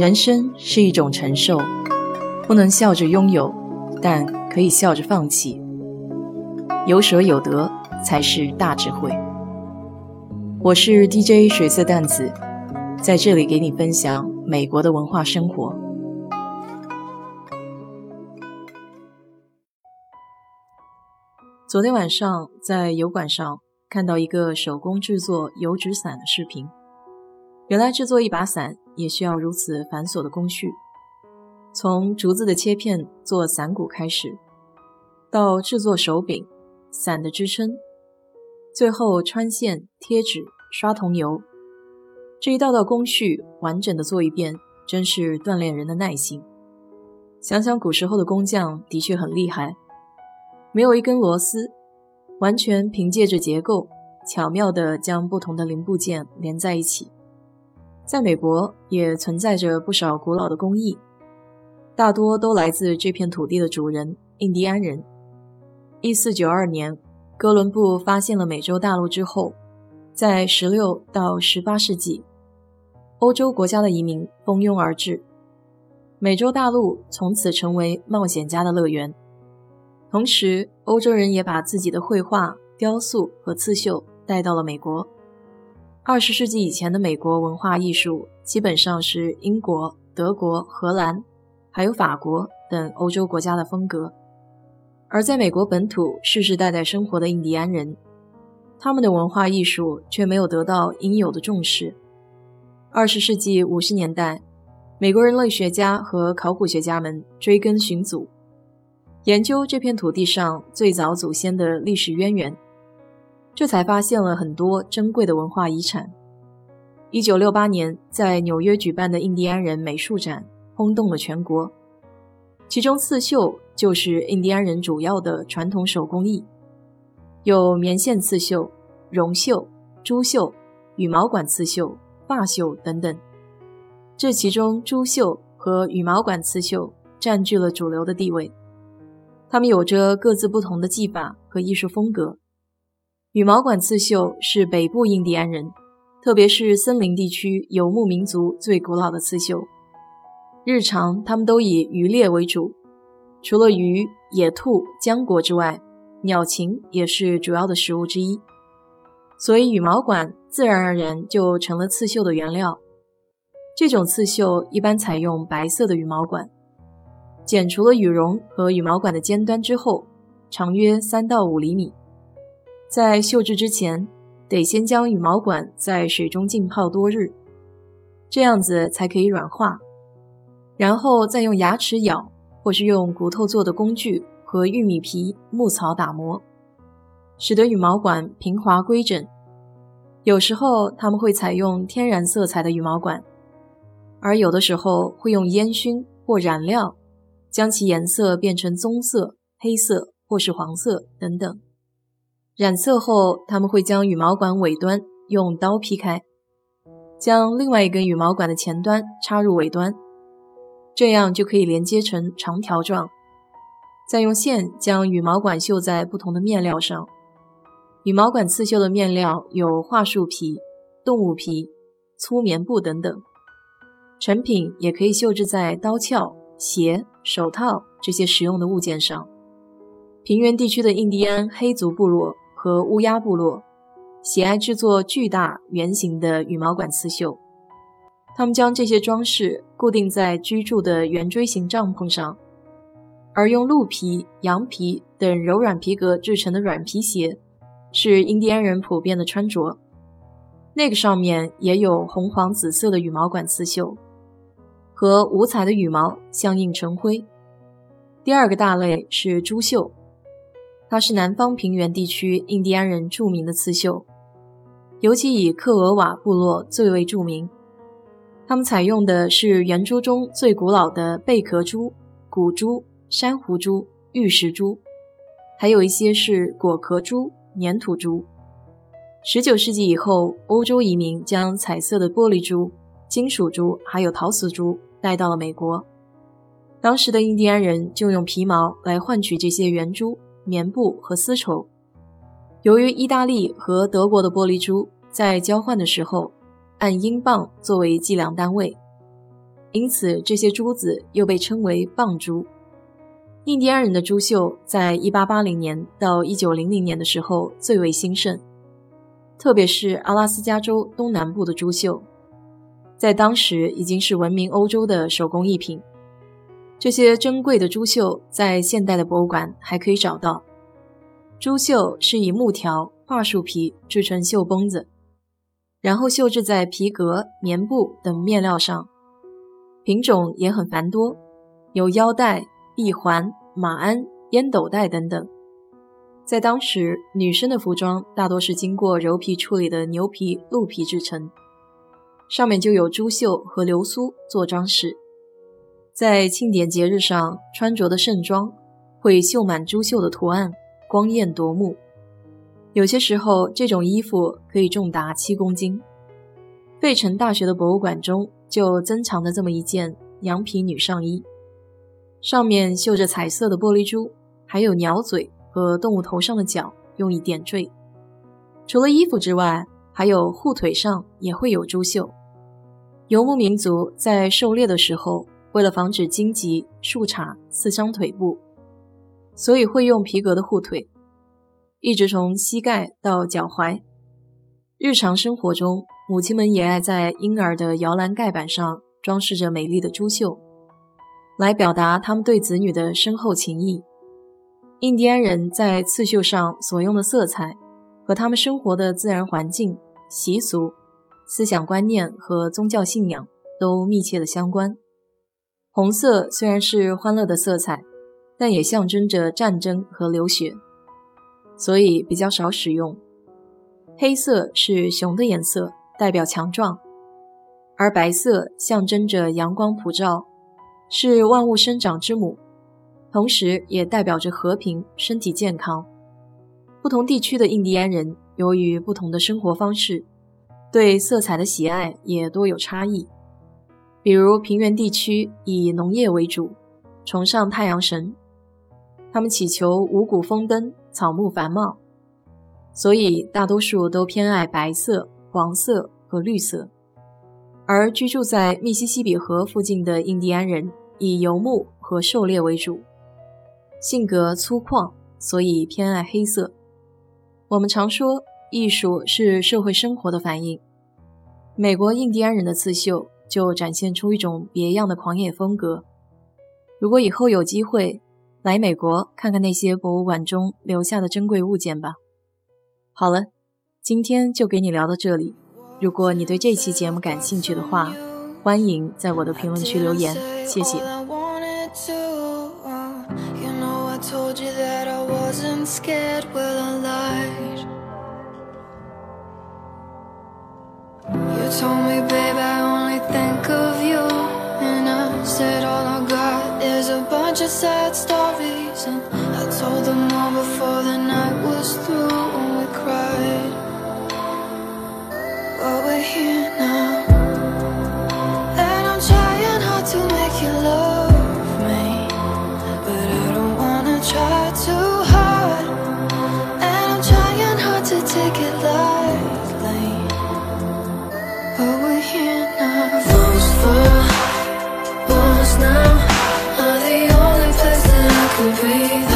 人生是一种承受，不能笑着拥有，但可以笑着放弃。有舍有得才是大智慧。我是 DJ 水色淡子，在这里给你分享美国的文化生活。昨天晚上在油管上看到一个手工制作油纸伞的视频。原来制作一把伞也需要如此繁琐的工序，从竹子的切片做伞骨开始，到制作手柄、伞的支撑，最后穿线、贴纸、刷桐油，这一道道工序完整的做一遍，真是锻炼人的耐心。想想古时候的工匠的确很厉害，没有一根螺丝，完全凭借着结构，巧妙地将不同的零部件连在一起。在美国也存在着不少古老的工艺，大多都来自这片土地的主人——印第安人。一四九二年，哥伦布发现了美洲大陆之后，在十六到十八世纪，欧洲国家的移民蜂拥而至，美洲大陆从此成为冒险家的乐园。同时，欧洲人也把自己的绘画、雕塑和刺绣带到了美国。二十世纪以前的美国文化艺术，基本上是英国、德国、荷兰，还有法国等欧洲国家的风格。而在美国本土世世代代生活的印第安人，他们的文化艺术却没有得到应有的重视。二十世纪五十年代，美国人类学家和考古学家们追根寻祖，研究这片土地上最早祖先的历史渊源。这才发现了很多珍贵的文化遗产。一九六八年在纽约举办的印第安人美术展轰动了全国，其中刺绣就是印第安人主要的传统手工艺，有棉线刺绣、绒绣、珠绣、羽毛管刺绣、发绣等等。这其中，珠绣和羽毛管刺绣占据了主流的地位，它们有着各自不同的技法和艺术风格。羽毛管刺绣是北部印第安人，特别是森林地区游牧民族最古老的刺绣。日常他们都以渔猎为主，除了鱼、野兔、浆果之外，鸟禽也是主要的食物之一。所以羽毛管自然而然就成了刺绣的原料。这种刺绣一般采用白色的羽毛管，剪除了羽绒和羽毛管的尖端之后，长约三到五厘米。在绣制之前，得先将羽毛管在水中浸泡多日，这样子才可以软化，然后再用牙齿咬，或是用骨头做的工具和玉米皮、牧草打磨，使得羽毛管平滑规整。有时候他们会采用天然色彩的羽毛管，而有的时候会用烟熏或染料，将其颜色变成棕色、黑色或是黄色等等。染色后，他们会将羽毛管尾端用刀劈开，将另外一根羽毛管的前端插入尾端，这样就可以连接成长条状。再用线将羽毛管绣在不同的面料上。羽毛管刺绣的面料有桦树皮、动物皮、粗棉布等等。成品也可以绣制在刀鞘、鞋、手套这些实用的物件上。平原地区的印第安黑族部落。和乌鸦部落喜爱制作巨大圆形的羽毛管刺绣，他们将这些装饰固定在居住的圆锥形帐篷上，而用鹿皮、羊皮等柔软皮革制成的软皮鞋是印第安人普遍的穿着。那个上面也有红、黄、紫色的羽毛管刺绣，和五彩的羽毛相映成辉。第二个大类是珠绣。它是南方平原地区印第安人著名的刺绣，尤其以克尔瓦部落最为著名。他们采用的是圆珠中最古老的贝壳珠、古珠、珊瑚珠、玉石珠，还有一些是果壳珠、粘土珠。十九世纪以后，欧洲移民将彩色的玻璃珠、金属珠还有陶瓷珠带到了美国。当时的印第安人就用皮毛来换取这些圆珠。棉布和丝绸，由于意大利和德国的玻璃珠在交换的时候按英镑作为计量单位，因此这些珠子又被称为棒珠。印第安人的珠绣在1880年到1900年的时候最为兴盛，特别是阿拉斯加州东南部的珠绣，在当时已经是闻名欧洲的手工艺品。这些珍贵的珠绣在现代的博物馆还可以找到。珠绣是以木条、桦树皮制成绣绷子，然后绣制在皮革、棉布等面料上，品种也很繁多，有腰带。臂环、马鞍、烟斗带等等，在当时，女生的服装大多是经过鞣皮处理的牛皮、鹿皮制成，上面就有珠绣和流苏做装饰。在庆典节日上穿着的盛装会绣满珠绣的图案，光艳夺目。有些时候，这种衣服可以重达七公斤。费城大学的博物馆中就珍藏着这么一件羊皮女上衣。上面绣着彩色的玻璃珠，还有鸟嘴和动物头上的角用以点缀。除了衣服之外，还有护腿上也会有珠绣。游牧民族在狩猎的时候，为了防止荆棘、树杈刺伤腿部，所以会用皮革的护腿，一直从膝盖到脚踝。日常生活中，母亲们也爱在婴儿的摇篮盖板上装饰着美丽的珠绣。来表达他们对子女的深厚情谊。印第安人在刺绣上所用的色彩，和他们生活的自然环境、习俗、思想观念和宗教信仰都密切的相关。红色虽然是欢乐的色彩，但也象征着战争和流血，所以比较少使用。黑色是熊的颜色，代表强壮，而白色象征着阳光普照。是万物生长之母，同时也代表着和平、身体健康。不同地区的印第安人由于不同的生活方式，对色彩的喜爱也多有差异。比如平原地区以农业为主，崇尚太阳神，他们祈求五谷丰登、草木繁茂，所以大多数都偏爱白色、黄色和绿色。而居住在密西西比河附近的印第安人。以游牧和狩猎为主，性格粗犷，所以偏爱黑色。我们常说，艺术是社会生活的反应。美国印第安人的刺绣就展现出一种别样的狂野风格。如果以后有机会来美国看看那些博物馆中留下的珍贵物件吧。好了，今天就给你聊到这里。如果你对这期节目感兴趣的话，欢迎在我的评论区留言，谢谢。Told them all before the night was through and we cried. But we're here now. And I'm trying hard to make you love me But I don't wanna try too hard. And I'm trying hard to take it lightly. But we're here now. Those for walls now. Are the only place that I can breathe.